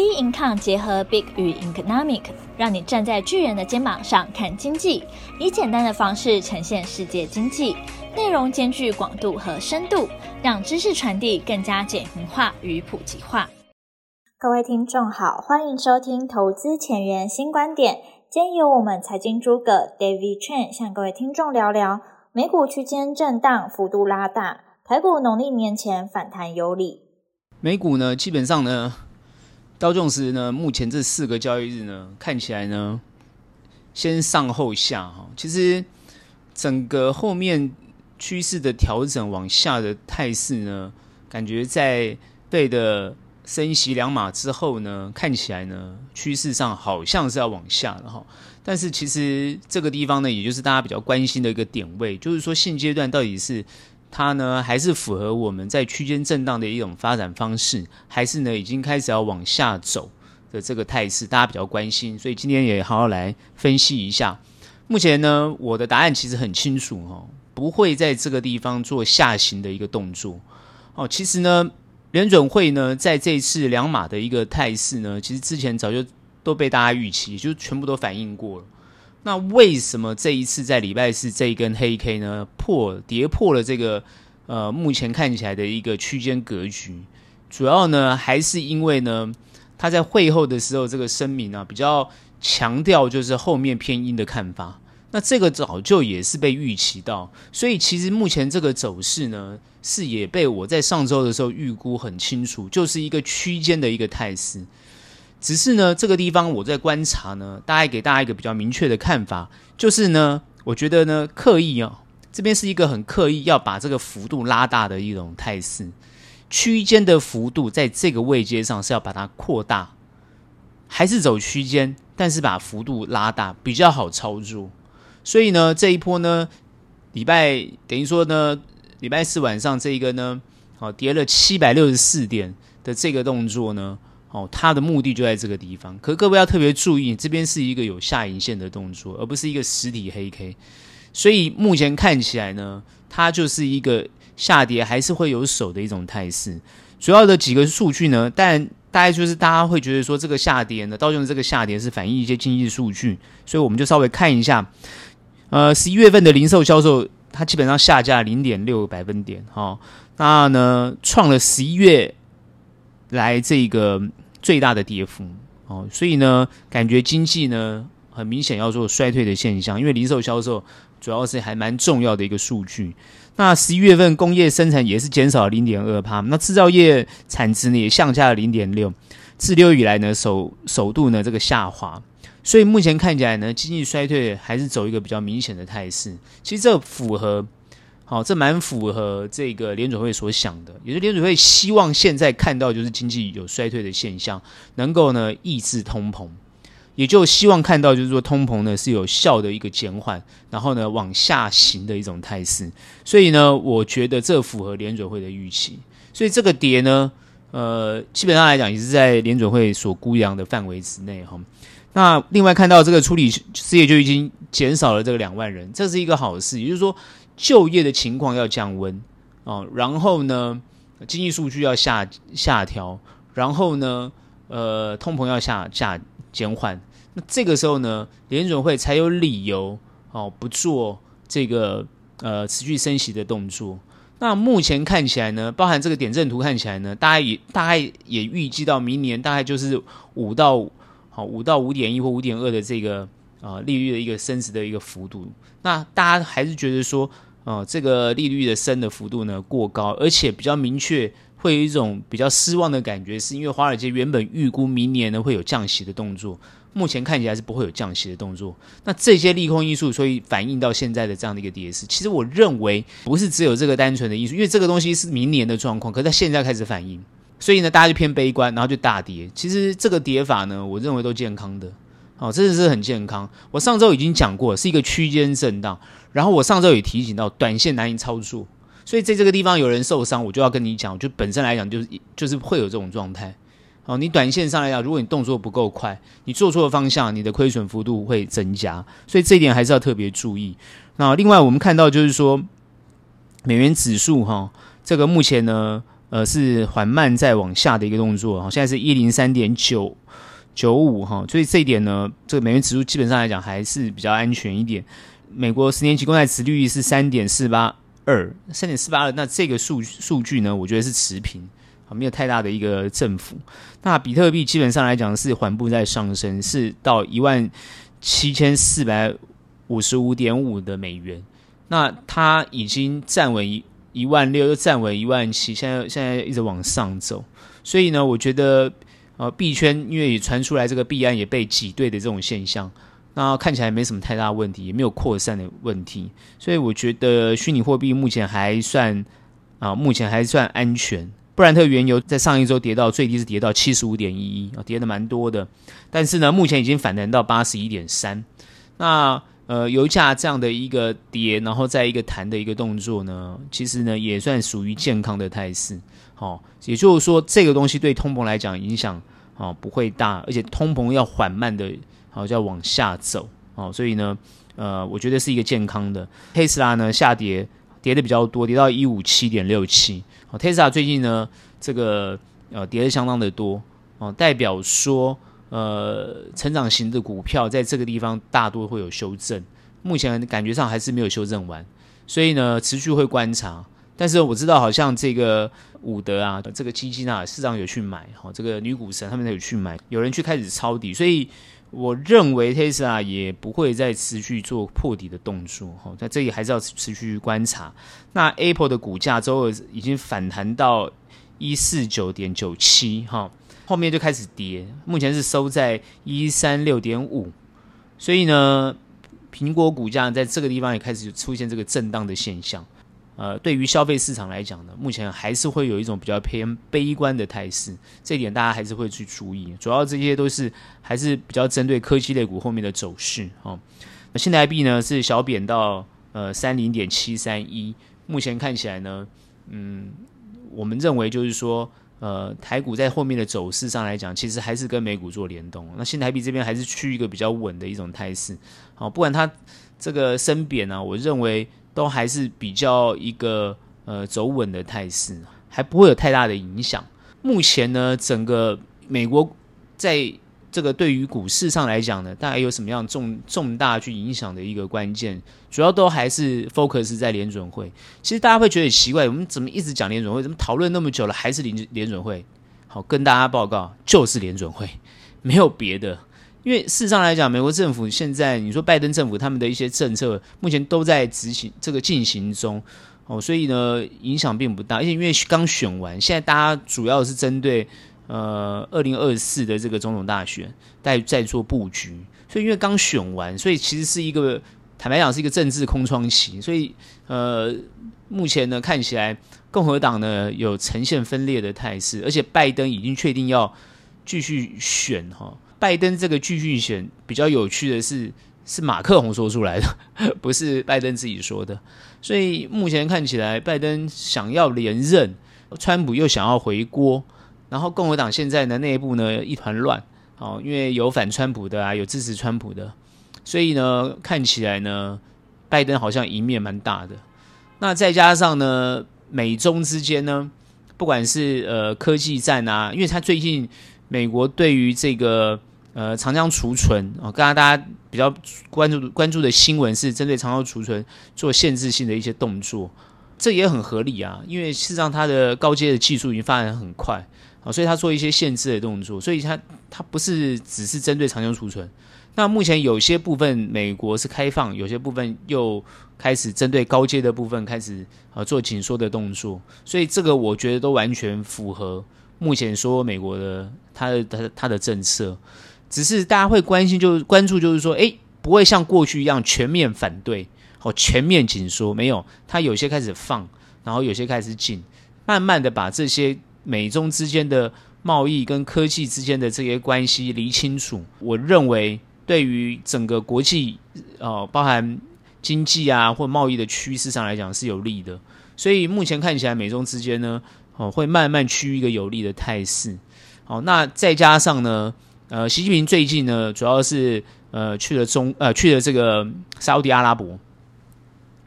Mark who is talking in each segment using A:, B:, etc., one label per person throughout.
A: B Income 结合 Big 与 Economic，让你站在巨人的肩膀上看经济，以简单的方式呈现世界经济，内容兼具广度和深度，让知识传递更加简明化与普及化。各位听众好，欢迎收听投资前沿新观点。今天由我们财经诸葛 David Chen 向各位听众聊聊美股区间震荡，幅度拉大，台股农历年前反弹有理。
B: 美股呢，基本上呢。道琼斯呢，目前这四个交易日呢，看起来呢，先上后下哈。其实整个后面趋势的调整往下的态势呢，感觉在对的升息两码之后呢，看起来呢，趋势上好像是要往下了哈。但是其实这个地方呢，也就是大家比较关心的一个点位，就是说现阶段到底是。它呢，还是符合我们在区间震荡的一种发展方式，还是呢已经开始要往下走的这个态势，大家比较关心，所以今天也好好来分析一下。目前呢，我的答案其实很清楚哦，不会在这个地方做下行的一个动作哦。其实呢，联准会呢在这一次两码的一个态势呢，其实之前早就都被大家预期，就全部都反映过了。那为什么这一次在礼拜四这一根黑 K 呢破跌破了这个呃目前看起来的一个区间格局？主要呢还是因为呢他在会后的时候这个声明啊比较强调就是后面偏鹰的看法。那这个早就也是被预期到，所以其实目前这个走势呢是也被我在上周的时候预估很清楚，就是一个区间的一个态势。只是呢，这个地方我在观察呢，大概给大家一个比较明确的看法，就是呢，我觉得呢，刻意啊，这边是一个很刻意要把这个幅度拉大的一种态势，区间的幅度在这个位阶上是要把它扩大，还是走区间，但是把幅度拉大比较好操作。所以呢，这一波呢，礼拜等于说呢，礼拜四晚上这一个呢，好跌了七百六十四点的这个动作呢。哦，它的目的就在这个地方。可各位要特别注意，这边是一个有下影线的动作，而不是一个实体黑 K。所以目前看起来呢，它就是一个下跌还是会有守的一种态势。主要的几个数据呢，但大概就是大家会觉得说，这个下跌呢，道琼这个下跌是反映一些经济数据，所以我们就稍微看一下。呃，十一月份的零售销售，它基本上下降零点六个百分点，哈、哦，那呢创了十一月来这个。最大的跌幅哦，所以呢，感觉经济呢很明显要做衰退的现象，因为零售销售主要是还蛮重要的一个数据。那十一月份工业生产也是减少了零点二趴，那制造业产值呢也下降了零点六，自六以来呢首首度呢这个下滑，所以目前看起来呢经济衰退还是走一个比较明显的态势。其实这符合。好，这蛮符合这个联准会所想的，也是联准会希望现在看到就是经济有衰退的现象，能够呢抑制通膨，也就希望看到就是说通膨呢是有效的一个减缓，然后呢往下行的一种态势。所以呢，我觉得这符合联准会的预期。所以这个跌呢，呃，基本上来讲也是在联准会所估量的范围之内哈。那另外看到这个处理失业就已经减少了这个两万人，这是一个好事，也就是说。就业的情况要降温哦，然后呢，经济数据要下下调，然后呢，呃，通膨要下下减缓。那这个时候呢，联准会才有理由哦，不做这个呃持续升息的动作。那目前看起来呢，包含这个点阵图看起来呢，大概也大概也预计到明年大概就是五到好五到五点一或五点二的这个啊、利率的一个升值的一个幅度。那大家还是觉得说。哦，这个利率的升的幅度呢过高，而且比较明确，会有一种比较失望的感觉，是因为华尔街原本预估明年呢会有降息的动作，目前看起来是不会有降息的动作。那这些利空因素，所以反映到现在的这样的一个跌势，其实我认为不是只有这个单纯的因素，因为这个东西是明年的状况，可是在现在开始反应，所以呢大家就偏悲观，然后就大跌。其实这个跌法呢，我认为都健康的。哦，真的是很健康。我上周已经讲过，是一个区间震荡。然后我上周也提醒到，短线难以操作，所以在这个地方有人受伤，我就要跟你讲，就本身来讲就是就是会有这种状态。哦，你短线上来讲，如果你动作不够快，你做错了方向，你的亏损幅度会增加，所以这一点还是要特别注意。那另外我们看到就是说，美元指数哈，这个目前呢，呃是缓慢在往下的一个动作，哦，现在是一零三点九九五哈，所以这一点呢，这个美元指数基本上来讲还是比较安全一点。美国十年期公债殖利率是三点四八二，三点四八二，那这个数数据呢，我觉得是持平，啊，没有太大的一个振幅。那比特币基本上来讲是缓步在上升，是到一万七千四百五十五点五的美元。那它已经站稳一一万六，又站稳一万七，现在现在一直往上走。所以呢，我觉得呃币圈因为也传出来这个币安也被挤兑的这种现象。那看起来没什么太大问题，也没有扩散的问题，所以我觉得虚拟货币目前还算啊，目前还算安全。布兰特原油在上一周跌到最低是跌到七十五点一一啊，跌的蛮多的。但是呢，目前已经反弹到八十一点三。那呃，油价这样的一个跌，然后再一个弹的一个动作呢，其实呢也算属于健康的态势。好、哦，也就是说这个东西对通膨来讲影响啊、哦、不会大，而且通膨要缓慢的。好，就要往下走哦，所以呢，呃，我觉得是一个健康的。特斯拉呢下跌，跌的比较多，跌到一五七点六七。哦，特斯拉最近呢，这个呃跌的相当的多哦，代表说呃成长型的股票在这个地方大多会有修正，目前感觉上还是没有修正完，所以呢持续会观察。但是我知道好像这个伍德啊，这个基金啊，市场有去买，哦，这个女股神他们有去买，有人去开始抄底，所以。我认为 Tesla 也不会再持续做破底的动作，哈，在这里还是要持续观察。那 Apple 的股价周二已经反弹到一四九点九七，哈，后面就开始跌，目前是收在一三六点五，所以呢，苹果股价在这个地方也开始出现这个震荡的现象。呃，对于消费市场来讲呢，目前还是会有一种比较偏悲观的态势，这一点大家还是会去注意。主要这些都是还是比较针对科技类股后面的走势哦。那现在币呢是小贬到呃三零点七三一，目前看起来呢，嗯，我们认为就是说，呃，台股在后面的走势上来讲，其实还是跟美股做联动。那新台币这边还是趋于一个比较稳的一种态势。好，不管它这个升贬呢，我认为。都还是比较一个呃走稳的态势，还不会有太大的影响。目前呢，整个美国在这个对于股市上来讲呢，大概有什么样重重大去影响的一个关键，主要都还是 focus 在联准会。其实大家会觉得奇怪，我们怎么一直讲联准会，怎么讨论那么久了还是联联准会？好，跟大家报告，就是联准会，没有别的。因为事实上来讲，美国政府现在你说拜登政府他们的一些政策目前都在执行这个进行中哦，所以呢影响并不大。而且因为刚选完，现在大家主要是针对呃二零二四的这个总统大选在在做布局，所以因为刚选完，所以其实是一个坦白讲是一个政治空窗期。所以呃目前呢看起来共和党呢有呈现分裂的态势，而且拜登已经确定要继续选哈。拜登这个继续选比较有趣的是，是马克宏说出来的，不是拜登自己说的。所以目前看起来，拜登想要连任，川普又想要回锅，然后共和党现在呢内部呢一团乱，哦，因为有反川普的啊，有支持川普的，所以呢看起来呢，拜登好像赢面蛮大的。那再加上呢，美中之间呢，不管是呃科技战啊，因为他最近美国对于这个。呃，长江储存啊，刚刚大家比较关注关注的新闻是针对长江储存做限制性的一些动作，这也很合理啊，因为事实上它的高阶的技术已经发展很快啊，所以他做一些限制的动作，所以他他不是只是针对长江储存。那目前有些部分美国是开放，有些部分又开始针对高阶的部分开始啊做紧缩的动作，所以这个我觉得都完全符合目前说美国的它的它的它的政策。只是大家会关心，就是关注，就是说，诶，不会像过去一样全面反对，哦，全面紧缩，没有，它有些开始放，然后有些开始紧，慢慢的把这些美中之间的贸易跟科技之间的这些关系理清楚。我认为，对于整个国际，哦，包含经济啊或贸易的趋势上来讲是有利的。所以目前看起来，美中之间呢，哦，会慢慢趋于一个有利的态势。好，那再加上呢，呃，习近平最近呢，主要是呃去了中呃去了这个沙乌地阿拉伯。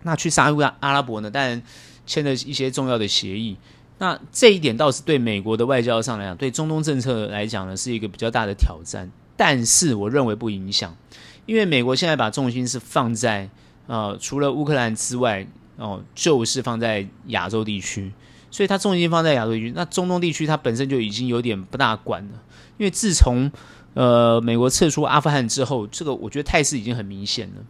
B: 那去沙乌阿拉伯呢，当然签了一些重要的协议。那这一点倒是对美国的外交上来讲，对中东政策来讲呢，是一个比较大的挑战。但是我认为不影响，因为美国现在把重心是放在呃，除了乌克兰之外，哦、就是放在亚洲地区，所以它重心放在亚洲地区。那中东地区它本身就已经有点不大管了，因为自从呃美国撤出阿富汗之后，这个我觉得态势已经很明显了。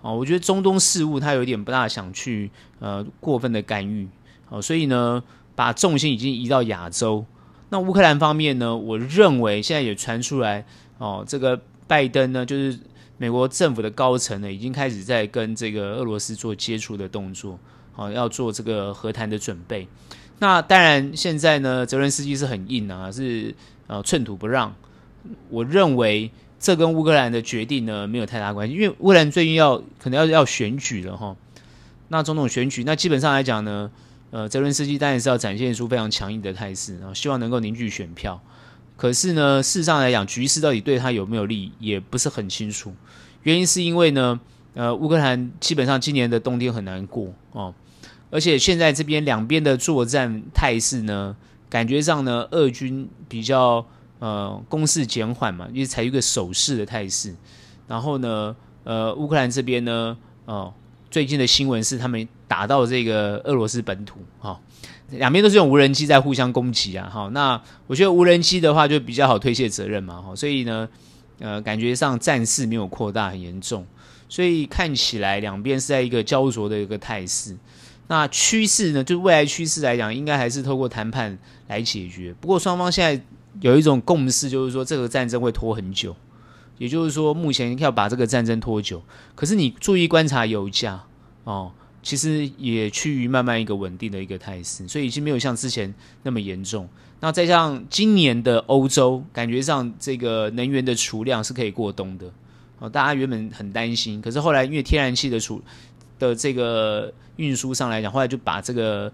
B: 哦、我觉得中东事务它有点不大想去呃过分的干预，哦、所以呢，把重心已经移到亚洲。那乌克兰方面呢，我认为现在也传出来。哦，这个拜登呢，就是美国政府的高层呢，已经开始在跟这个俄罗斯做接触的动作，好、哦，要做这个和谈的准备。那当然，现在呢，泽伦斯基是很硬啊，是呃寸土不让。我认为这跟乌克兰的决定呢没有太大关系，因为乌克兰最近要可能要要选举了哈、那总统选举，那基本上来讲呢，呃，泽伦斯基当然是要展现出非常强硬的态势，然后希望能够凝聚选票。可是呢，事实上来讲，局势到底对他有没有利，也不是很清楚。原因是因为呢，呃，乌克兰基本上今年的冬天很难过哦，而且现在这边两边的作战态势呢，感觉上呢，俄军比较呃攻势减缓嘛，因为采取一个守势的态势。然后呢，呃，乌克兰这边呢，哦，最近的新闻是他们打到这个俄罗斯本土，哈、两边都是用无人机在互相攻击啊，好，那我觉得无人机的话就比较好推卸责任嘛，哈，所以呢，呃，感觉上战事没有扩大很严重，所以看起来两边是在一个焦灼的一个态势。那趋势呢，就未来趋势来讲，应该还是透过谈判来解决。不过双方现在有一种共识，就是说这个战争会拖很久，也就是说目前要把这个战争拖久。可是你注意观察油价哦。其实也趋于慢慢一个稳定的一个态势，所以已经没有像之前那么严重。那再像今年的欧洲，感觉上这个能源的储量是可以过冬的。哦，大家原本很担心，可是后来因为天然气的储的这个运输上来讲，后来就把这个，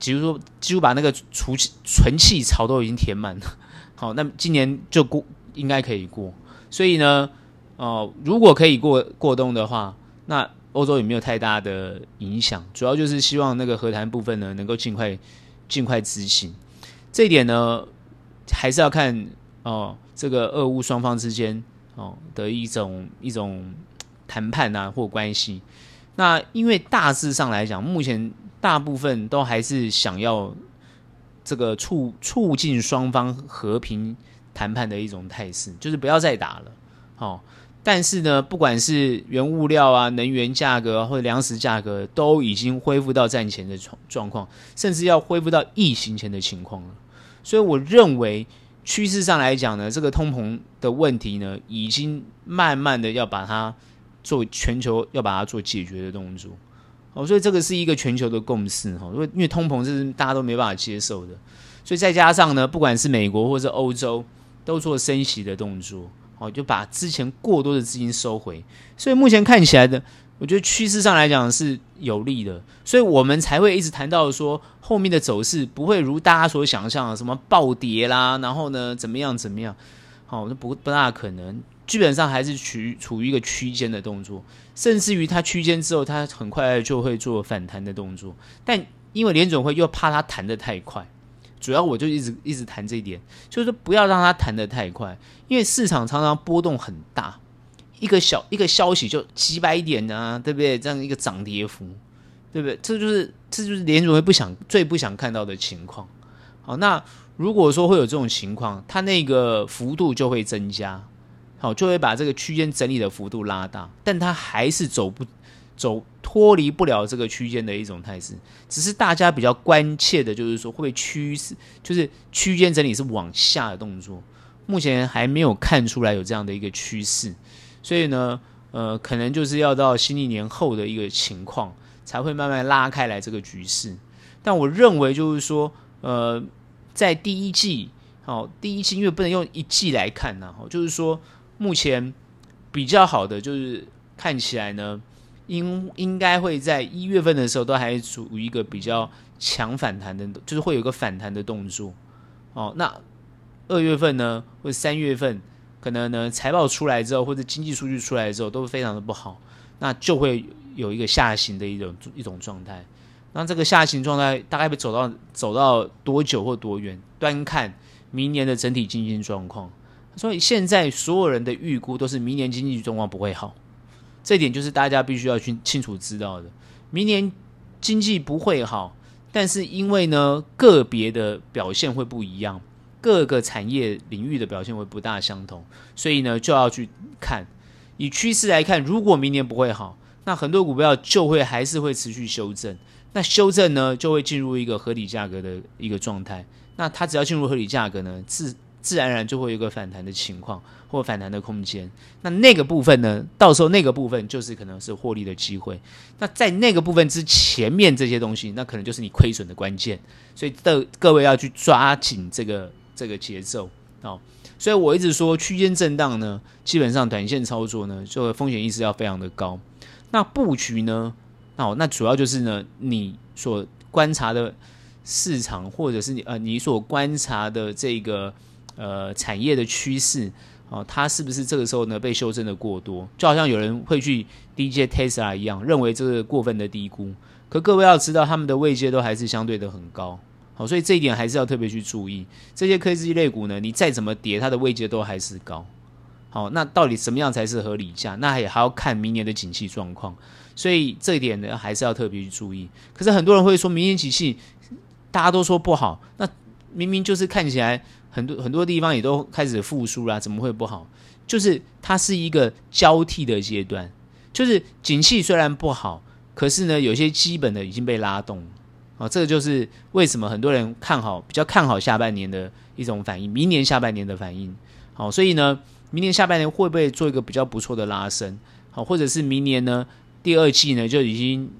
B: 比如说几乎把那个储气存气槽都已经填满了。好，那今年就过应该可以过。所以呢，哦，如果可以过过冬的话，那。欧洲也没有太大的影响，主要就是希望那个和谈部分呢能够尽快尽快执行。这一点呢，还是要看哦，这个俄乌双方之间哦的一种一种谈判啊或关系。那因为大致上来讲，目前大部分都还是想要这个促促进双方和平谈判的一种态势，就是不要再打了，哦。但是呢，不管是原物料啊、能源价格啊，或者粮食价格，都已经恢复到战前的状状况，甚至要恢复到疫情前的情况了。所以，我认为趋势上来讲呢，这个通膨的问题呢，已经慢慢的要把它做全球要把它做解决的动作。哦，所以这个是一个全球的共识哈。因为因为通膨是大家都没办法接受的，所以再加上呢，不管是美国或者欧洲，都做升息的动作。哦，就把之前过多的资金收回，所以目前看起来的，我觉得趋势上来讲是有利的，所以我们才会一直谈到说后面的走势不会如大家所想象的什么暴跌啦，然后呢怎么样怎么样，好，那不不大可能，基本上还是处于处于一个区间的动作，甚至于它区间之后，它很快就会做反弹的动作，但因为联总会又怕它弹得太快。主要我就一直一直谈这一点，就是不要让它弹得太快，因为市场常常波动很大，一个小一个消息就几百点啊，对不对？这样一个涨跌幅，对不对？这就是这就是联准会不想最不想看到的情况。好，那如果说会有这种情况，它那个幅度就会增加，好，就会把这个区间整理的幅度拉大，但它还是走不。走脱离不了这个区间的一种态势，只是大家比较关切的就是说，会不会趋势就是区间整理是往下的动作，目前还没有看出来有这样的一个趋势，所以呢，呃，可能就是要到新历年后的一个情况才会慢慢拉开来这个局势。但我认为就是说，呃，在第一季，哦，第一季因为不能用一季来看呢，哦，就是说目前比较好的就是看起来呢。应应该会在一月份的时候都还处于一个比较强反弹的，就是会有一个反弹的动作。哦，那二月份呢，或者三月份，可能呢财报出来之后，或者经济数据出来之后，都非常的不好，那就会有一个下行的一种一种状态。那这个下行状态大概会走到走到多久或多远？端看明年的整体经济状况。所以现在所有人的预估都是明年经济状况不会好，这点就是大家必须要去清楚知道的。明年经济不会好，但是因为呢个别的表现会不一样，各个产业领域的表现会不大相同，所以呢就要去看。以趋势来看，如果明年不会好，那很多股票就会还是会持续修正。那修正呢，就会进入一个合理价格的一个状态。那它只要进入合理价格呢，自自然而然就会有一个反弹的情况或反弹的空间。那那个部分呢，到时候那个部分就是可能是获利的机会。那在那个部分之前面这些东西，那可能就是你亏损的关键。所以的各位要去抓紧这个这个节奏哦。所以我一直说，区间震荡呢，基本上短线操作呢，就风险意识要非常的高。那布局呢，哦，那主要就是呢，你所观察的市场，或者是你呃，你所观察的这个呃产业的趋势，哦，它是不是这个时候呢被修正的过多？就好像有人会去低接 Tesla 一样，认为这个过分的低估。可各位要知道，他们的位阶都还是相对的很高。好，所以这一点还是要特别去注意。这些科技类股呢，你再怎么跌，它的位阶都还是高。好，那到底什么样才是合理价？那也还要看明年的景气状况。所以这一点呢，还是要特别去注意。可是很多人会说，明年景气大家都说不好，那明明就是看起来很多很多地方也都开始复苏啦，怎么会不好？就是它是一个交替的阶段，就是景气虽然不好，可是呢，有些基本的已经被拉动。啊，这个就是为什么很多人看好，比较看好下半年的一种反应，明年下半年的反应。好，所以呢，明年下半年会不会做一个比较不错的拉升？好，或者是明年呢，第二季呢就已经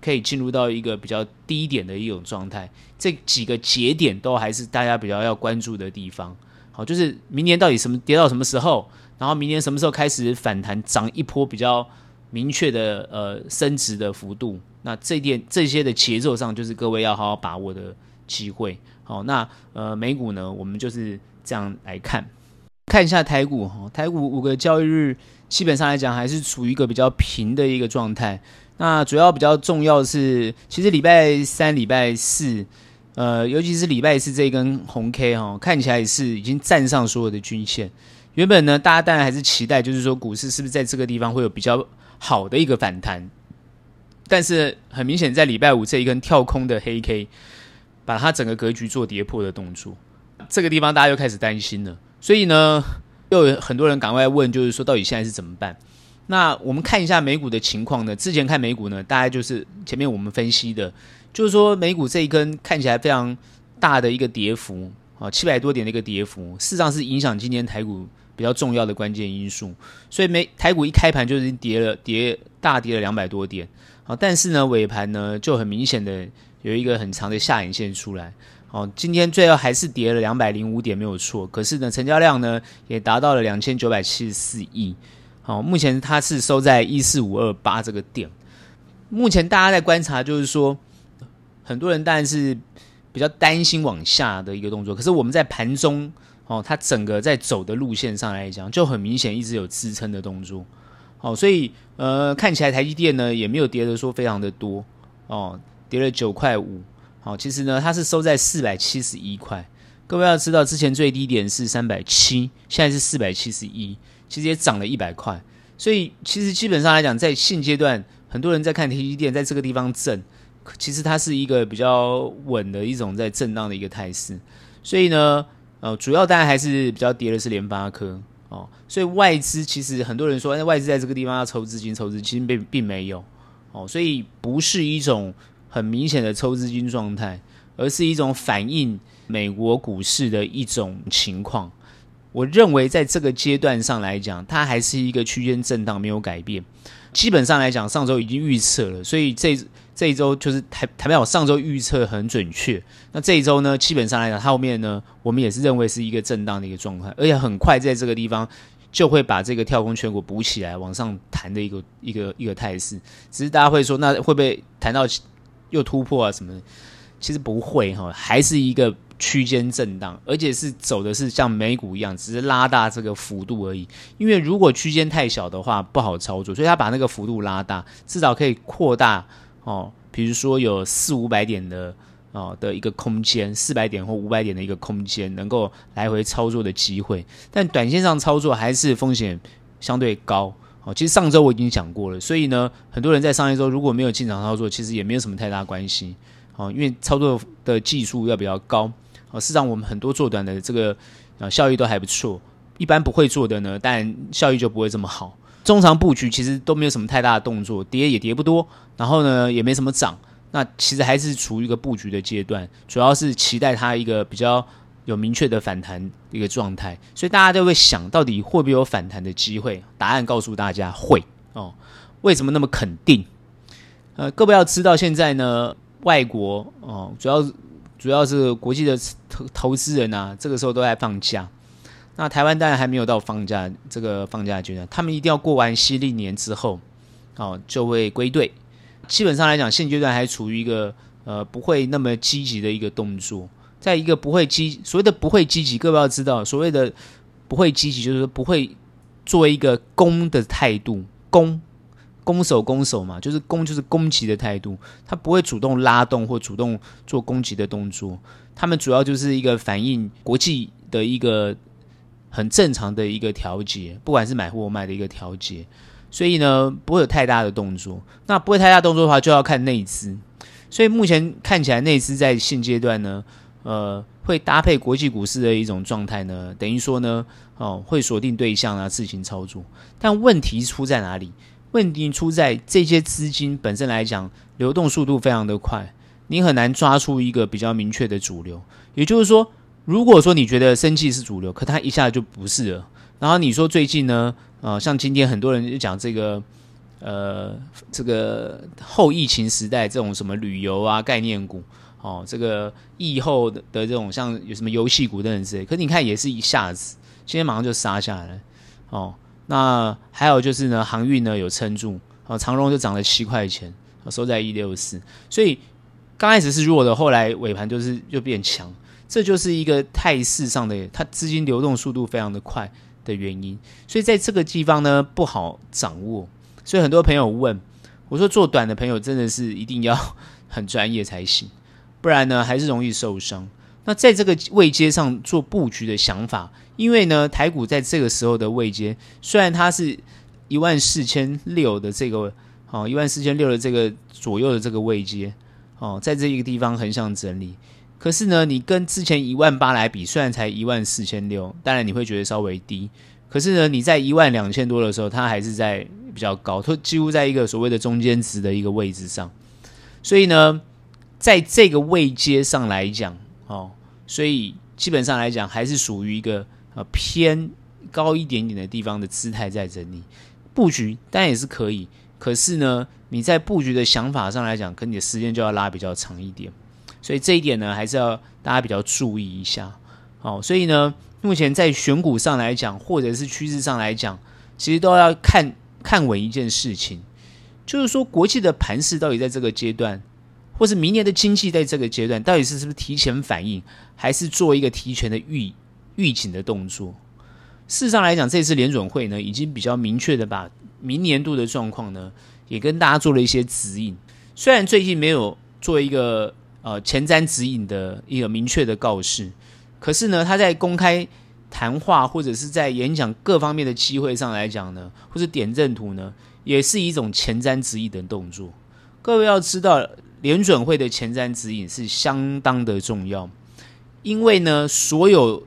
B: 可以进入到一个比较低点的一种状态。这几个节点都还是大家比较要关注的地方。好，就是明年到底什么跌到什么时候，然后明年什么时候开始反弹，涨一波比较明确的呃升值的幅度。那这点这些的节奏上，就是各位要好好把握的机会。好，那呃美股呢，我们就是这样来看，看一下台股哈，台股五个交易日基本上来讲还是处于一个比较平的一个状态。那主要比较重要是，其实礼拜三、礼拜四，呃，尤其是礼拜四这一根红 K 哈，看起来是已经站上所有的均线。原本呢，大家当然还是期待，就是说股市是不是在这个地方会有比较好的一个反弹。但是很明显，在礼拜五这一根跳空的黑 K，把它整个格局做跌破的动作，这个地方大家又开始担心了。所以呢，又有很多人赶快问，就是说到底现在是怎么办？那我们看一下美股的情况呢？之前看美股呢，大概就是前面我们分析的，就是说美股这一根看起来非常大的一个跌幅啊，七百多点的一个跌幅，事实上是影响今天台股比较重要的关键因素。所以美台股一开盘就已经跌了，跌大跌了两百多点啊。但是呢，尾盘呢就很明显的有一个很长的下影线出来。哦，今天最后还是跌了两百零五点，没有错。可是呢，成交量呢也达到了两千九百七十四亿。哦，目前它是收在一四五二八这个点。目前大家在观察，就是说很多人当然是比较担心往下的一个动作。可是我们在盘中，哦，它整个在走的路线上来讲，就很明显一直有支撑的动作。哦，所以呃，看起来台积电呢也没有跌的说非常的多哦，跌了九块五。好，其实呢它是收在四百七十一块。各位要知道，之前最低点是三百七，现在是四百七十一，其实也涨了一百块。所以其实基本上来讲，在现阶段，很多人在看台积电在这个地方震，其实它是一个比较稳的一种在震荡的一个态势。所以呢，呃，主要当然还是比较跌的是联发科。哦，所以外资其实很多人说，哎，外资在这个地方要抽资金，抽资金并并没有，哦，所以不是一种很明显的抽资金状态，而是一种反映美国股市的一种情况。我认为在这个阶段上来讲，它还是一个区间震荡，没有改变。基本上来讲，上周已经预测了，所以这。这一周就是台台湾，我上周预测很准确。那这一周呢，基本上来讲，后面呢，我们也是认为是一个震荡的一个状态，而且很快在这个地方就会把这个跳空缺口补起来，往上弹的一个一个一个态势。只是大家会说，那会不会弹到又突破啊什么的？其实不会哈，还是一个区间震荡，而且是走的是像美股一样，只是拉大这个幅度而已。因为如果区间太小的话，不好操作，所以他把那个幅度拉大，至少可以扩大。哦，比如说有四五百点的哦的一个空间，四百点或五百点的一个空间，能够来回操作的机会。但短线上操作还是风险相对高。哦，其实上周我已经讲过了，所以呢，很多人在上一周如果没有进场操作，其实也没有什么太大关系。哦，因为操作的技术要比较高。哦，事实上我们很多做短的这个呃效益都还不错。一般不会做的呢，但效益就不会这么好。中长布局其实都没有什么太大的动作，跌也跌不多，然后呢也没什么涨，那其实还是处于一个布局的阶段，主要是期待它一个比较有明确的反弹一个状态。所以大家都会想到底会不会有反弹的机会？答案告诉大家会哦。为什么那么肯定？呃，各位要知道现在呢，外国哦，主要主要是国际的投投资人啊，这个时候都在放假。那台湾当然还没有到放假这个放假阶段，他们一定要过完西历年之后，哦，就会归队。基本上来讲，现阶段还处于一个呃不会那么积极的一个动作，在一个不会积所谓的不会积极，各位要知道，所谓的不会积极，就是不会作为一个攻的态度，攻攻守攻守嘛，就是攻就是攻击的态度，他不会主动拉动或主动做攻击的动作，他们主要就是一个反映国际的一个。很正常的一个调节，不管是买或卖的一个调节，所以呢，不会有太大的动作。那不会太大动作的话，就要看内资。所以目前看起来，内资在现阶段呢，呃，会搭配国际股市的一种状态呢，等于说呢，哦，会锁定对象啊，自行操作。但问题出在哪里？问题出在这些资金本身来讲，流动速度非常的快，你很难抓出一个比较明确的主流。也就是说。如果说你觉得生气是主流，可它一下就不是了。然后你说最近呢，呃，像今天很多人就讲这个，呃，这个后疫情时代这种什么旅游啊概念股，哦，这个疫后的这种像有什么游戏股等等之类，可你看也是一下子，今天马上就杀下来，哦，那还有就是呢，航运呢有撑住，啊，长荣就涨了七块钱，收在一六四，所以刚开始是弱的，后来尾盘就是又变强。这就是一个态势上的，它资金流动速度非常的快的原因，所以在这个地方呢不好掌握，所以很多朋友问我说，做短的朋友真的是一定要 很专业才行，不然呢还是容易受伤。那在这个位阶上做布局的想法，因为呢台股在这个时候的位阶，虽然它是一万四千六的这个哦一万四千六的这个左右的这个位阶哦，在这一个地方横向整理。可是呢，你跟之前一万八来比，虽然才一万四千六，当然你会觉得稍微低。可是呢，你在一万两千多的时候，它还是在比较高，它几乎在一个所谓的中间值的一个位置上。所以呢，在这个位阶上来讲，哦，所以基本上来讲，还是属于一个呃偏高一点点的地方的姿态在整理布局，当然也是可以。可是呢，你在布局的想法上来讲，可能你的时间就要拉比较长一点。所以这一点呢，还是要大家比较注意一下。好，所以呢，目前在选股上来讲，或者是趋势上来讲，其实都要看看稳一件事情，就是说国际的盘势到底在这个阶段，或是明年的经济在这个阶段，到底是是不是提前反应，还是做一个提前的预预警的动作？事实上来讲，这次联准会呢，已经比较明确的把明年度的状况呢，也跟大家做了一些指引。虽然最近没有做一个。呃，前瞻指引的一个明确的告示，可是呢，他在公开谈话或者是在演讲各方面的机会上来讲呢，或者点阵图呢，也是一种前瞻指引的动作。各位要知道，联准会的前瞻指引是相当的重要，因为呢，所有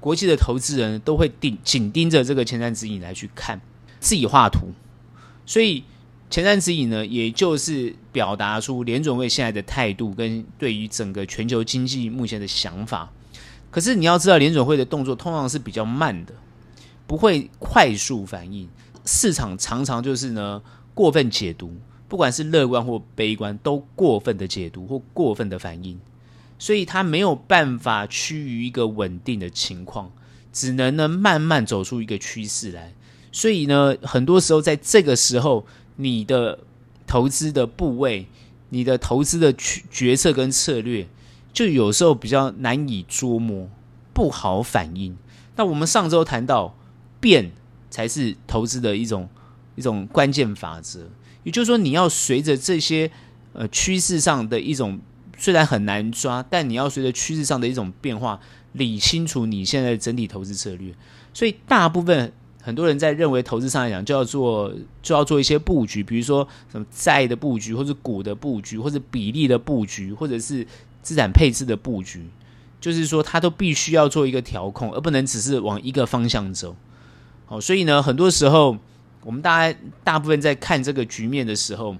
B: 国际的投资人都会盯紧盯着这个前瞻指引来去看，自己画图，所以。前瞻指引呢，也就是表达出联准会现在的态度跟对于整个全球经济目前的想法。可是你要知道，联准会的动作通常是比较慢的，不会快速反应。市场常常就是呢过分解读，不管是乐观或悲观，都过分的解读或过分的反应，所以它没有办法趋于一个稳定的情况，只能呢慢慢走出一个趋势来。所以呢，很多时候在这个时候。你的投资的部位，你的投资的决策跟策略，就有时候比较难以捉摸，不好反应。那我们上周谈到，变才是投资的一种一种关键法则。也就是说，你要随着这些呃趋势上的一种，虽然很难抓，但你要随着趋势上的一种变化，理清楚你现在的整体投资策略。所以大部分很多人在认为投资上来讲，就要做就要做一些布局，比如说什么债的布局，或者股的布局，或者比例的布局，或者是资产配置的布局。就是说，他都必须要做一个调控，而不能只是往一个方向走。好，所以呢，很多时候我们大家大部分在看这个局面的时候，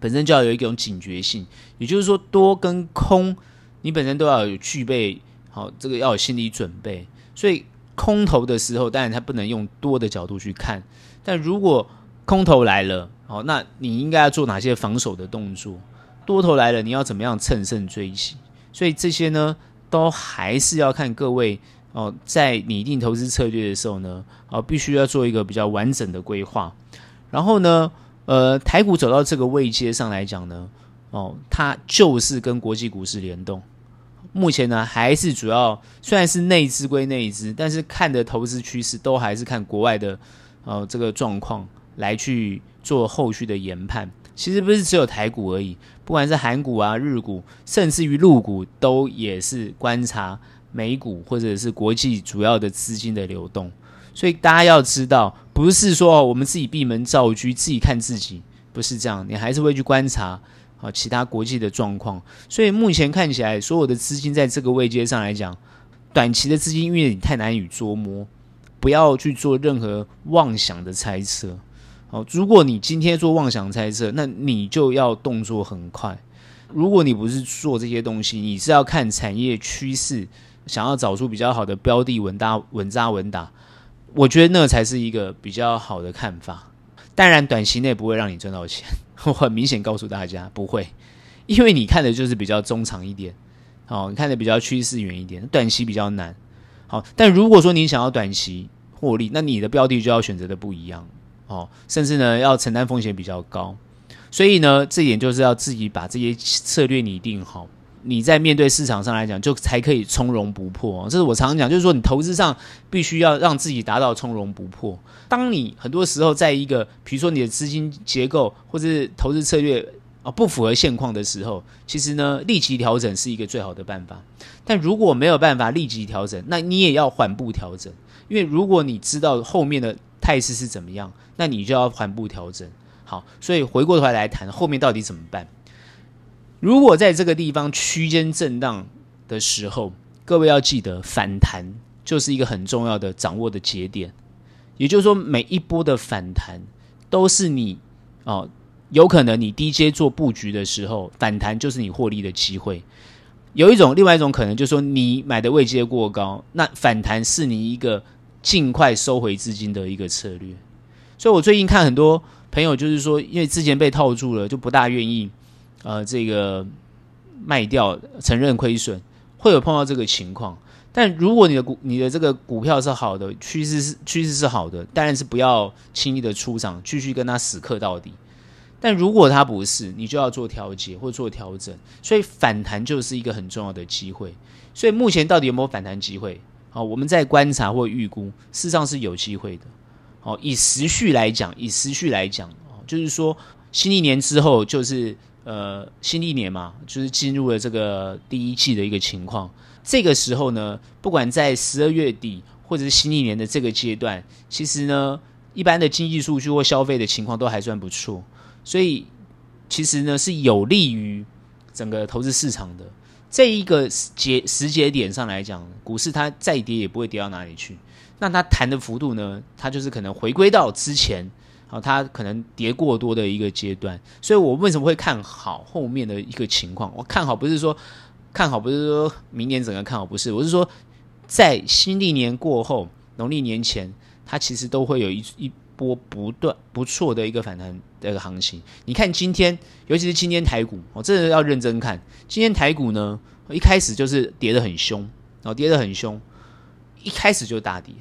B: 本身就要有一种警觉性。也就是说，多跟空，你本身都要有具备好，这个要有心理准备。所以空头的时候，当然它不能用多的角度去看。但如果空头来了，好，那你应该要做哪些防守的动作？多头来了，你要怎么样乘胜追击？所以这些呢，都还是要看各位哦，在拟定投资策略的时候呢，哦，必须要做一个比较完整的规划。然后呢，呃，台股走到这个位阶上来讲呢，哦，它就是跟国际股市联动。目前呢，还是主要虽然是内资归内资，但是看的投资趋势都还是看国外的呃这个状况来去做后续的研判。其实不是只有台股而已，不管是韩股啊、日股，甚至于陆股，都也是观察美股或者是国际主要的资金的流动。所以大家要知道，不是说我们自己闭门造车，自己看自己，不是这样，你还是会去观察啊其他国际的状况。所以目前看起来，所有的资金在这个位阶上来讲，短期的资金因为你太难以捉摸，不要去做任何妄想的猜测。哦，如果你今天做妄想猜测，那你就要动作很快。如果你不是做这些东西，你是要看产业趋势，想要找出比较好的标的，稳打稳扎稳打，我觉得那才是一个比较好的看法。当然，短期内不会让你赚到钱，我很明显告诉大家不会，因为你看的就是比较中长一点，哦，你看的比较趋势远一点，短期比较难。好，但如果说你想要短期获利，那你的标的就要选择的不一样。哦，甚至呢，要承担风险比较高，所以呢，这点就是要自己把这些策略拟定好，你在面对市场上来讲，就才可以从容不迫。这是我常常讲，就是说你投资上必须要让自己达到从容不迫。当你很多时候在一个，比如说你的资金结构或者是投资策略啊不符合现况的时候，其实呢，立即调整是一个最好的办法。但如果没有办法立即调整，那你也要缓步调整，因为如果你知道后面的态势是怎么样，那你就要缓步调整。好，所以回过头来来谈后面到底怎么办。如果在这个地方区间震荡的时候，各位要记得反弹就是一个很重要的掌握的节点。也就是说，每一波的反弹都是你哦，有可能你低阶做布局的时候，反弹就是你获利的机会。有一种，另外一种可能就是说，你买的位阶过高，那反弹是你一个。尽快收回资金的一个策略，所以我最近看很多朋友就是说，因为之前被套住了，就不大愿意呃这个卖掉，承认亏损，会有碰到这个情况。但如果你的股你的这个股票是好的，趋势是趋势是好的，当然是不要轻易的出场，继续跟他死磕到底。但如果它不是，你就要做调节或做调整。所以反弹就是一个很重要的机会。所以目前到底有没有反弹机会？好，我们在观察或预估，事实上是有机会的。好，以时序来讲，以时序来讲，就是说新一年之后，就是呃新历年嘛，就是进入了这个第一季的一个情况。这个时候呢，不管在十二月底或者是新历年的这个阶段，其实呢，一般的经济数据或消费的情况都还算不错，所以其实呢是有利于整个投资市场的。这一个节时节点上来讲，股市它再跌也不会跌到哪里去。那它弹的幅度呢？它就是可能回归到之前，好，它可能跌过多的一个阶段。所以我为什么会看好后面的一个情况？我看好不是说看好，不是说明年整个看好，不是，我是说在新历年过后，农历年前，它其实都会有一一波不断不错的一个反弹的一个行情。你看今天，尤其是今天台股，我真的要认真看。今天台股呢，一开始就是跌得很凶，然哦，跌得很凶，一开始就大跌，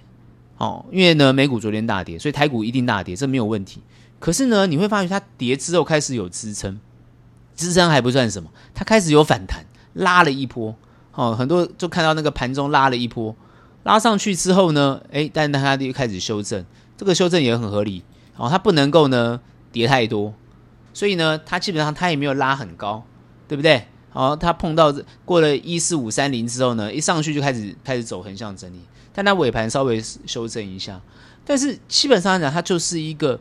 B: 哦，因为呢美股昨天大跌，所以台股一定大跌，这没有问题。可是呢，你会发现它跌之后开始有支撑，支撑还不算什么，它开始有反弹，拉了一波，哦，很多就看到那个盘中拉了一波，拉上去之后呢，诶，但它又开始修正。这个修正也很合理，哦，它不能够呢跌太多，所以呢，它基本上它也没有拉很高，对不对？好，它碰到过了一四五三零之后呢，一上去就开始开始走横向整理，但它尾盘稍微修正一下，但是基本上来讲，它就是一个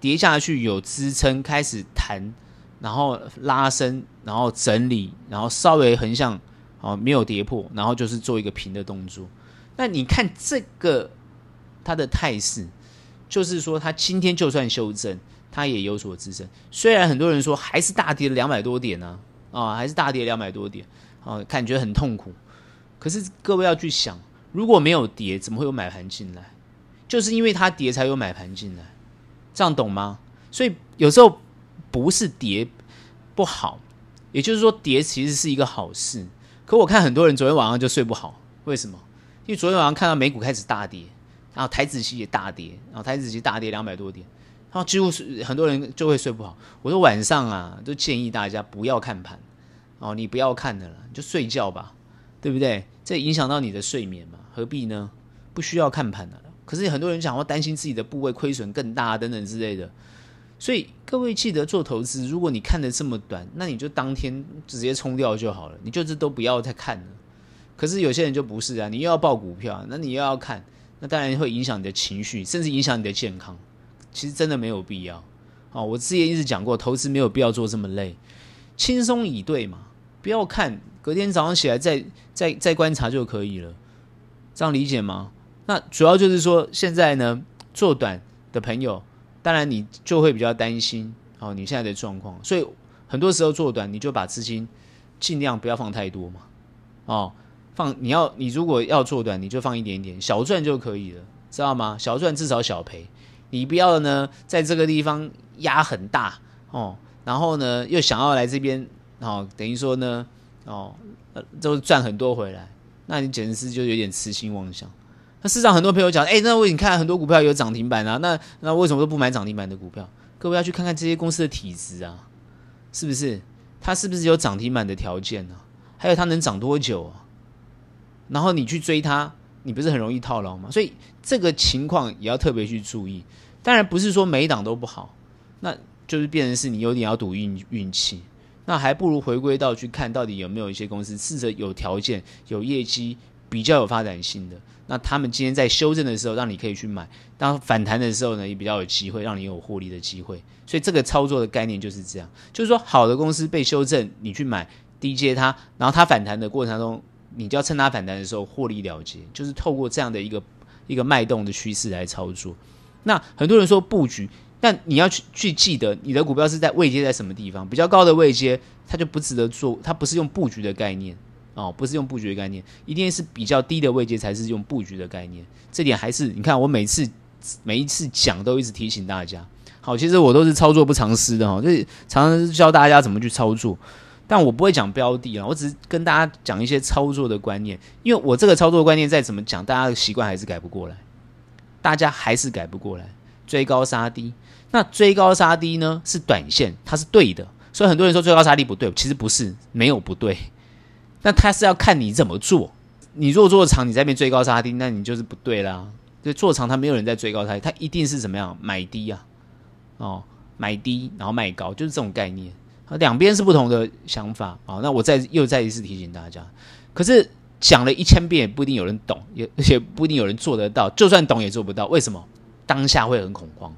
B: 跌下去有支撑，开始弹，然后拉升，然后整理，然后稍微横向，哦，没有跌破，然后就是做一个平的动作。那你看这个它的态势，就是说它今天就算修正，它也有所支撑。虽然很多人说还是大跌了两百多点呢、啊。啊、还是大跌两百多点，啊、哦，感觉很痛苦。可是各位要去想，如果没有跌，怎么会有买盘进来？就是因为它跌才有买盘进来，这样懂吗？所以有时候不是跌不好，也就是说跌其实是一个好事。可我看很多人昨天晚上就睡不好，为什么？因为昨天晚上看到美股开始大跌，然后台子期也大跌，然后台子期大跌两百多点。然后几乎是很多人就会睡不好。我说晚上啊，都建议大家不要看盘哦，你不要看的了，你就睡觉吧，对不对？这影响到你的睡眠嘛，何必呢？不需要看盘的。可是很多人讲，我担心自己的部位亏损更大等等之类的。所以各位记得做投资，如果你看的这么短，那你就当天直接冲掉就好了，你就是都不要再看了。可是有些人就不是啊，你又要报股票，那你又要看，那当然会影响你的情绪，甚至影响你的健康。其实真的没有必要，哦，我之前一直讲过，投资没有必要做这么累，轻松以对嘛，不要看，隔天早上起来再再再观察就可以了，这样理解吗？那主要就是说，现在呢，做短的朋友，当然你就会比较担心，哦，你现在的状况，所以很多时候做短，你就把资金尽量不要放太多嘛，哦，放你要你如果要做短，你就放一点点，小赚就可以了，知道吗？小赚至少小赔。你不要呢，在这个地方压很大哦，然后呢又想要来这边哦，等于说呢哦，呃，就赚很多回来，那你简直是就有点痴心妄想。那市场很多朋友讲，哎，那为你看很多股票有涨停板啊，那那为什么都不买涨停板的股票？各位要去看看这些公司的体质啊，是不是？它是不是有涨停板的条件呢？还有它能涨多久啊？然后你去追它。你不是很容易套牢吗？所以这个情况也要特别去注意。当然不是说每一档都不好，那就是变成是你有点要赌运运气。那还不如回归到去看到底有没有一些公司试着有条件、有业绩、比较有发展性的。那他们今天在修正的时候，让你可以去买；当反弹的时候呢，也比较有机会让你有获利的机会。所以这个操作的概念就是这样，就是说好的公司被修正，你去买低接它，然后它反弹的过程当中。你就要趁它反弹的时候获利了结，就是透过这样的一个一个脉动的趋势来操作。那很多人说布局，但你要去去记得，你的股票是在位阶在什么地方？比较高的位阶，它就不值得做，它不是用布局的概念哦，不是用布局的概念，一定是比较低的位阶才是用布局的概念。这点还是你看，我每次每一次讲都一直提醒大家。好，其实我都是操作不藏私的哈，就是常常教大家怎么去操作。但我不会讲标的啊，我只是跟大家讲一些操作的观念，因为我这个操作观念再怎么讲，大家的习惯还是改不过来，大家还是改不过来，追高杀低。那追高杀低呢是短线，它是对的，所以很多人说追高杀低不对，其实不是，没有不对。那它是要看你怎么做，你如果做长，你在那边追高杀低，那你就是不对啦。就做长，它没有人在追高杀低，它一定是怎么样买低啊？哦，买低然后卖高，就是这种概念。两边是不同的想法啊，那我再又再一次提醒大家，可是讲了一千遍也不一定有人懂，也而且不一定有人做得到，就算懂也做不到。为什么？当下会很恐慌，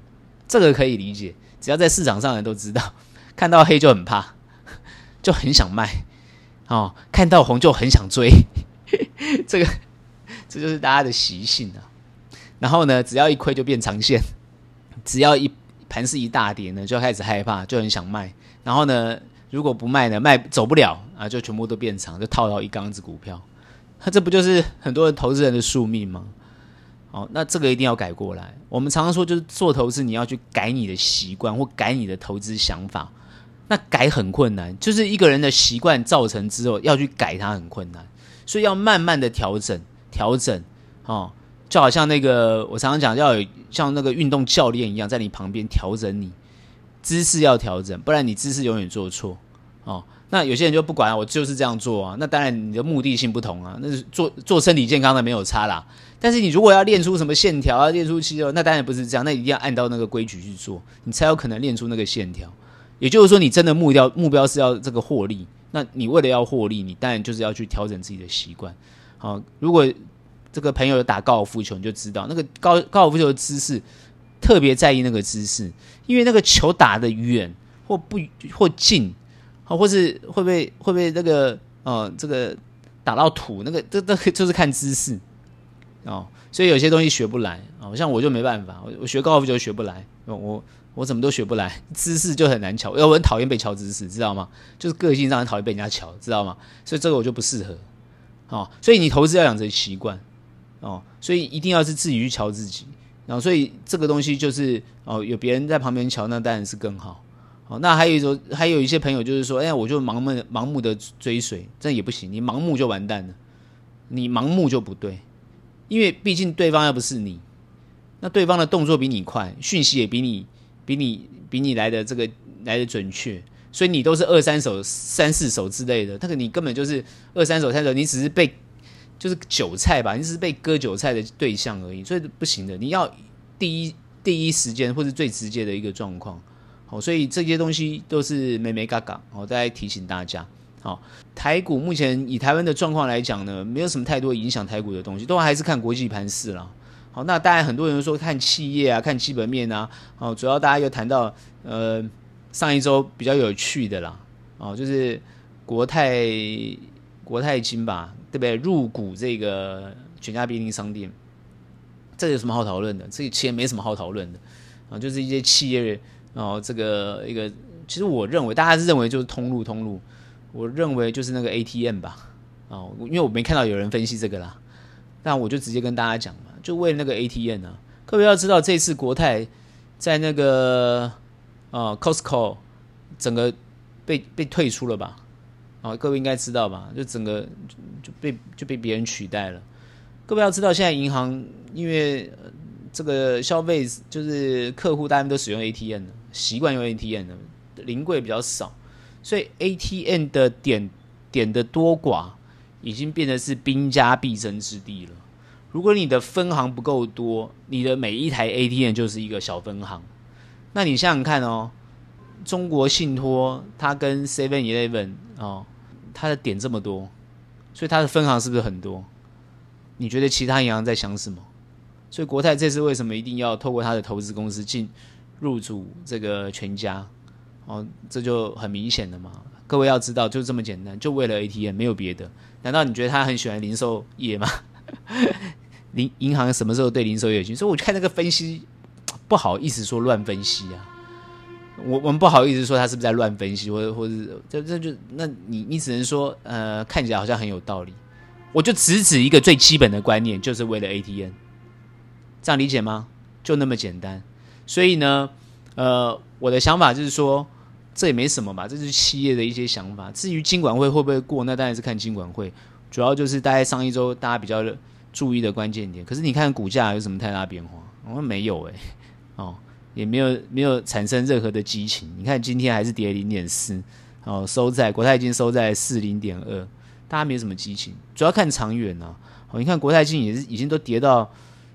B: 这个可以理解。只要在市场上的人都知道，看到黑就很怕，就很想卖，哦，看到红就很想追，这个这就是大家的习性啊。然后呢，只要一亏就变长线，只要一盘势一大跌呢，就开始害怕，就很想卖。然后呢，如果不卖呢，卖走不了啊，就全部都变长，就套到一缸子股票。那这不就是很多人投资人的宿命吗？哦，那这个一定要改过来。我们常常说，就是做投资，你要去改你的习惯或改你的投资想法。那改很困难，就是一个人的习惯造成之后，要去改它很困难，所以要慢慢的调整，调整。哦，就好像那个我常常讲，要有像那个运动教练一样，在你旁边调整你。姿势要调整，不然你姿势永远做错哦。那有些人就不管，我就是这样做啊。那当然你的目的性不同啊，那是做做身体健康的没有差啦。但是你如果要练出什么线条啊，练出肌肉，那当然不是这样。那一定要按照那个规矩去做，你才有可能练出那个线条。也就是说，你真的目标目标是要这个获利，那你为了要获利，你当然就是要去调整自己的习惯。好，如果这个朋友打高尔夫球，你就知道那个高高尔夫球的姿势，特别在意那个姿势，因为那个球打得远或不或近，好，或是会不会会不会那个呃这个打到土，那个这这就是看姿势哦。所以有些东西学不来啊，像我就没办法，我我学高尔夫球学不来，我我怎么都学不来，姿势就很难瞧，因为我很讨厌被瞧姿势，知道吗？就是个性上很讨厌被人家瞧，知道吗？所以这个我就不适合。哦，所以你投资要养成习惯，哦，所以一定要是自己去瞧自己，然后所以这个东西就是哦，有别人在旁边瞧，那当然是更好。哦，那还有一种，还有一些朋友就是说，哎，我就盲目盲目的追随，这也不行，你盲目就完蛋了，你盲目就不对，因为毕竟对方又不是你，那对方的动作比你快，讯息也比你比你比你来的这个来的准确。所以你都是二三手、三四手之类的，那个你根本就是二三手、三手，你只是被就是韭菜吧，你只是被割韭菜的对象而已，所以不行的。你要第一第一时间或是最直接的一个状况，好，所以这些东西都是美眉嘎嘎，我再提醒大家。好，台股目前以台湾的状况来讲呢，没有什么太多影响台股的东西，都还是看国际盘势了。好，那当然很多人说看企业啊，看基本面啊，好，主要大家又谈到呃。上一周比较有趣的啦，哦，就是国泰国泰金吧，对不对？入股这个全家便利商店，这有什么好讨论的？这其实没什么好讨论的啊，就是一些企业哦，这个一个，其实我认为大家是认为就是通路通路，我认为就是那个 ATM 吧，哦，因为我没看到有人分析这个啦，那我就直接跟大家讲嘛，就为了那个 ATM 呢，各位要知道这次国泰在那个。啊、Costco 整个被被退出了吧？啊、各位应该知道吧？就整个就，被就被别人取代了。各位要知道，现在银行因为这个消费就是客户大家都使用 ATM 的，习惯用 ATM 的，临柜比较少，所以 ATM 的点点的多寡已经变得是兵家必争之地了。如果你的分行不够多，你的每一台 ATM 就是一个小分行。那你想想看哦，中国信托它跟 Seven Eleven 哦，它的点这么多，所以它的分行是不是很多？你觉得其他银行在想什么？所以国泰这次为什么一定要透过他的投资公司进入主这个全家？哦，这就很明显的嘛。各位要知道，就这么简单，就为了 ATM，没有别的。难道你觉得他很喜欢零售业吗？银银行什么时候对零售业有兴趣？所以我看那个分析。不好意思说乱分析啊，我我们不好意思说他是不是在乱分析，或者或者这这就那你你只能说呃看起来好像很有道理，我就直指一个最基本的观念，就是为了 ATM，这样理解吗？就那么简单。所以呢，呃，我的想法就是说这也没什么吧，这是企业的一些想法。至于金管会会不会过，那当然是看金管会，主要就是大概上一周大家比较注意的关键点。可是你看股价有什么太大变化？我说没有诶、欸。哦，也没有没有产生任何的激情。你看今天还是跌零点四，哦，收在国泰金收在四零点二，大家没什么激情，主要看长远啊。哦，你看国泰金也是已经都跌到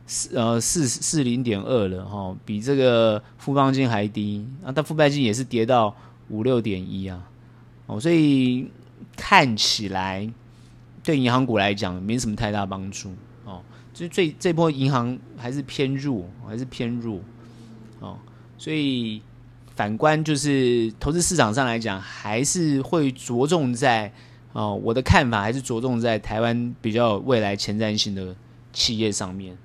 B: 四呃四四零点二了，哈、哦，比这个富邦金还低啊。但富邦金也是跌到五六点一啊，哦，所以看起来对银行股来讲没什么太大帮助哦。就最这波银行还是偏弱，还是偏弱。哦，所以反观就是投资市场上来讲，还是会着重在哦，我的看法还是着重在台湾比较未来前瞻性的企业上面。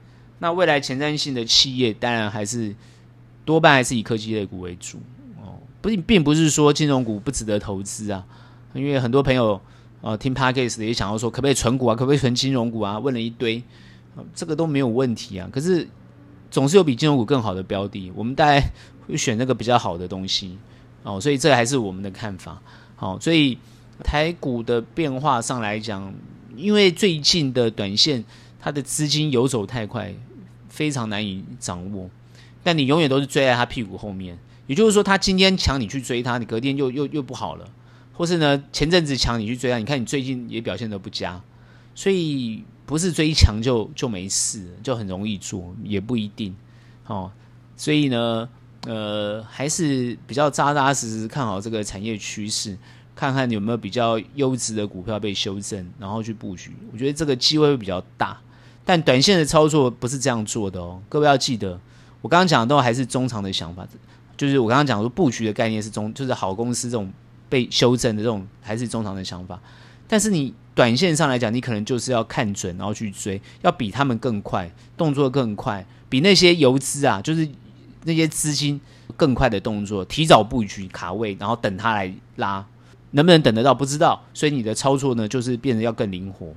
B: 那未来前瞻性的企业，当然还是多半还是以科技类股为主。不，并不是说金融股不值得投资啊，因为很多朋友呃听 Podcast 也想要说，可不可以存股啊？可不可以存金融股啊？问了一堆，这个都没有问题啊。可是。总是有比金融股更好的标的，我们大概会选那个比较好的东西哦，所以这还是我们的看法。好、哦，所以台股的变化上来讲，因为最近的短线它的资金游走太快，非常难以掌握。但你永远都是追在它屁股后面，也就是说，他今天抢你去追他，你隔天又又又不好了，或是呢前阵子抢你去追他，你看你最近也表现得不佳，所以。不是追强就就没事，就很容易做，也不一定。哦，所以呢，呃，还是比较扎扎实实看好这个产业趋势，看看有没有比较优质的股票被修正，然后去布局。我觉得这个机会会比较大。但短线的操作不是这样做的哦，各位要记得，我刚刚讲的都还是中长的想法，就是我刚刚讲说布局的概念是中，就是好公司这种被修正的这种还是中长的想法。但是你短线上来讲，你可能就是要看准，然后去追，要比他们更快，动作更快，比那些游资啊，就是那些资金更快的动作，提早布局卡位，然后等它来拉，能不能等得到不知道，所以你的操作呢，就是变得要更灵活，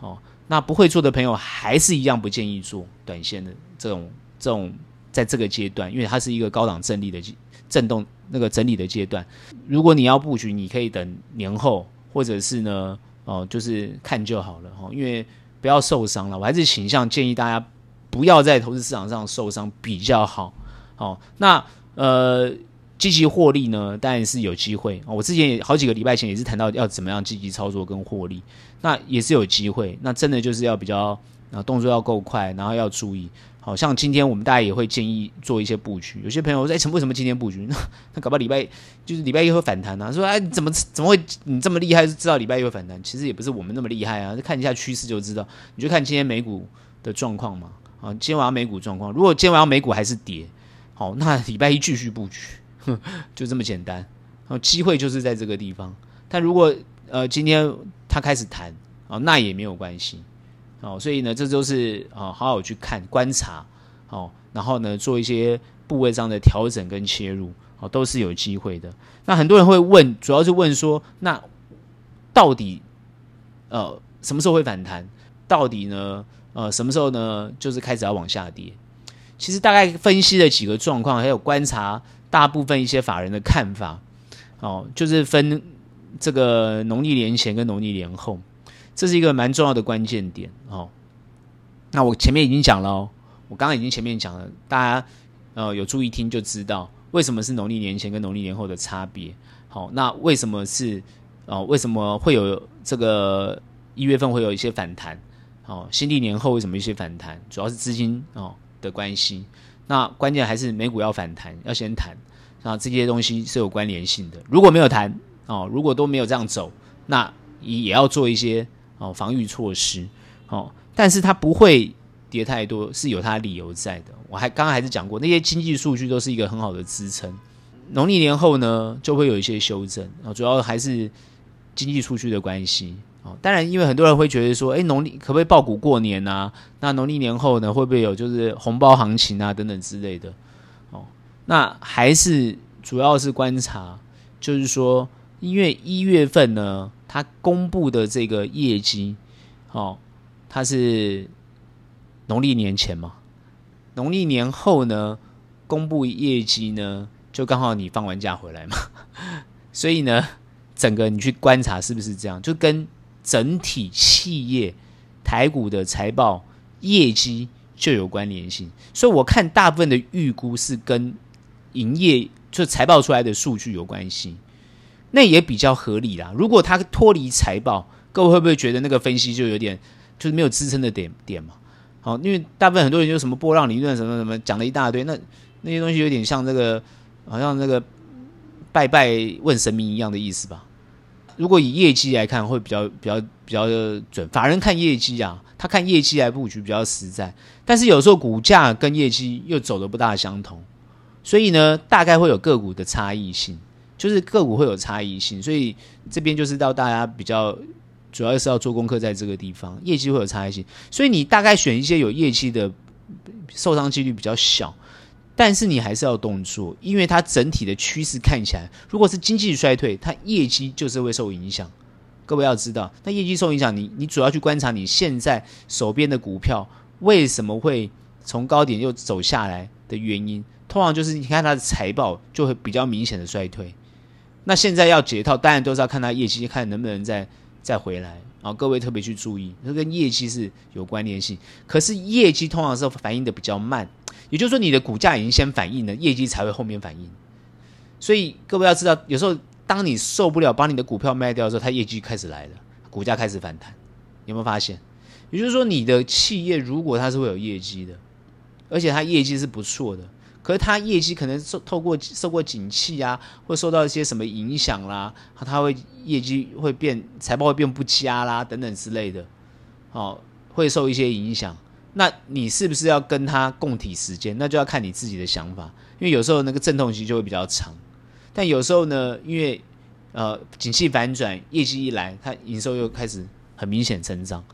B: 哦。那不会做的朋友还是一样不建议做短线的这种这种，在这个阶段，因为它是一个高档震力的震动那个整理的阶段。如果你要布局，你可以等年后，或者是呢，哦，就是看就好了哈，因为不要受伤了。我还是倾向建议大家不要在投资市场上受伤比较好。哦，那呃。积极获利呢，当然是有机会。我之前也好几个礼拜前也是谈到要怎么样积极操作跟获利，那也是有机会。那真的就是要比较啊动作要够快，然后要注意。好像今天我们大家也会建议做一些布局。有些朋友说：“哎，为什么今天布局？那 那搞不好礼拜就是礼拜一会反弹啊？”说：“哎，怎么怎么会你这么厉害，知道礼拜一会反弹？其实也不是我们那么厉害啊，看一下趋势就知道。你就看今天美股的状况嘛。啊，今天晚上美股状况，如果今天晚上美股还是跌，好，那礼拜一继续布局。”就这么简单，然后机会就是在这个地方。但如果呃今天他开始弹啊，那也没有关系哦。所以呢，这就是啊，好好去看观察哦，然后呢做一些部位上的调整跟切入哦，都是有机会的。那很多人会问，主要是问说，那到底呃什么时候会反弹？到底呢呃什么时候呢就是开始要往下跌？其实大概分析了几个状况，还有观察。大部分一些法人的看法，哦，就是分这个农历年前跟农历年后，这是一个蛮重要的关键点哦。那我前面已经讲了哦，我刚刚已经前面讲了，大家呃有注意听就知道为什么是农历年前跟农历年后的差别。好，那为什么是哦？为什么会有这个一月份会有一些反弹？哦，新历年后为什么一些反弹？主要是资金哦的关系。那关键还是美股要反弹，要先弹，那这些东西是有关联性的。如果没有弹哦，如果都没有这样走，那也要做一些哦防御措施哦。但是它不会跌太多，是有它的理由在的。我还刚刚还是讲过，那些经济数据都是一个很好的支撑。农历年后呢，就会有一些修正啊，主要还是经济数据的关系。哦，当然，因为很多人会觉得说，哎，农历可不可以爆股过年啊？那农历年后呢，会不会有就是红包行情啊等等之类的？哦，那还是主要是观察，就是说，因为一月份呢，它公布的这个业绩，哦，它是农历年前嘛，农历年后呢，公布业绩呢，就刚好你放完假回来嘛，所以呢，整个你去观察是不是这样，就跟。整体企业台股的财报业绩就有关联性，所以我看大部分的预估是跟营业就财报出来的数据有关系，那也比较合理啦。如果它脱离财报，各位会不会觉得那个分析就有点就是没有支撑的点点嘛？好，因为大部分很多人就什么波浪理论什么什么讲了一大堆，那那些东西有点像这个好像那个拜拜问神明一样的意思吧。如果以业绩来看，会比较比较比较准。法人看业绩啊，他看业绩来布局比较实在。但是有时候股价跟业绩又走的不大相同，所以呢，大概会有个股的差异性，就是个股会有差异性。所以这边就是到大家比较主要是要做功课，在这个地方业绩会有差异性。所以你大概选一些有业绩的，受伤几率比较小。但是你还是要动作，因为它整体的趋势看起来，如果是经济衰退，它业绩就是会受影响。各位要知道，那业绩受影响，你你主要去观察你现在手边的股票为什么会从高点又走下来的原因，通常就是你看它的财报就会比较明显的衰退。那现在要解套，当然都是要看它业绩，看能不能再再回来。啊，各位特别去注意，这跟业绩是有关联性。可是业绩通常是反应的比较慢。也就是说，你的股价已经先反应了，业绩才会后面反应。所以各位要知道，有时候当你受不了把你的股票卖掉的时候，它业绩开始来了，股价开始反弹。有没有发现？也就是说，你的企业如果它是会有业绩的，而且它业绩是不错的，可是他业绩可能受透过受过景气啊，或受到一些什么影响啦，他会业绩会变财报会变不佳啦等等之类的，哦，会受一些影响。那你是不是要跟他共体时间？那就要看你自己的想法，因为有时候那个阵痛期就会比较长，但有时候呢，因为呃景气反转，业绩一来，它营收又开始很明显成长，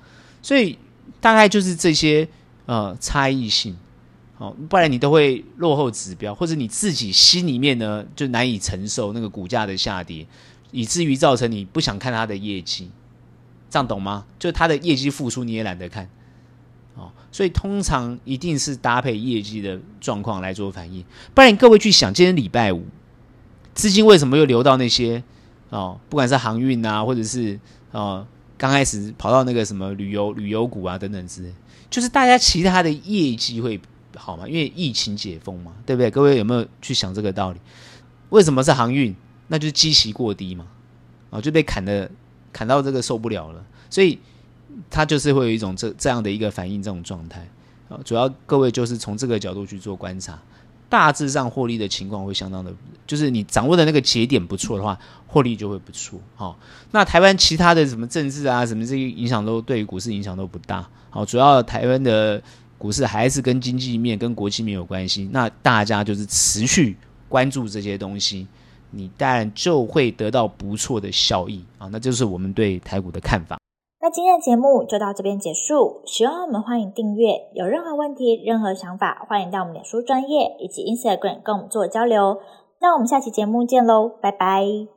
B: 所以大概就是这些呃差异性。哦，不然你都会落后指标，或者你自己心里面呢就难以承受那个股价的下跌，以至于造成你不想看它的业绩，这样懂吗？就它的业绩复苏你也懒得看，哦，所以通常一定是搭配业绩的状况来做反应，不然你各位去想，今天礼拜五，资金为什么又流到那些哦，不管是航运啊，或者是哦刚开始跑到那个什么旅游旅游股啊等等之类，就是大家其他的业绩会。好嘛，因为疫情解封嘛，对不对？各位有没有去想这个道理？为什么是航运？那就是基期过低嘛，啊，就被砍的砍到这个受不了了，所以它就是会有一种这这样的一个反应这种状态啊。主要各位就是从这个角度去做观察，大致上获利的情况会相当的，就是你掌握的那个节点不错的话，获利就会不错。好，那台湾其他的什么政治啊，什么这些影响都对于股市影响都不大。好，主要台湾的。股市还是跟经济面、跟国际面有关系，那大家就是持续关注这些东西，你当然就会得到不错的效益啊！那就是我们对台股的看法。
A: 那今天的节目就到这边结束，喜欢我们欢迎订阅，有任何问题、任何想法，欢迎到我们脸书专业以及 Instagram 跟我们做交流。那我们下期节目见喽，拜拜。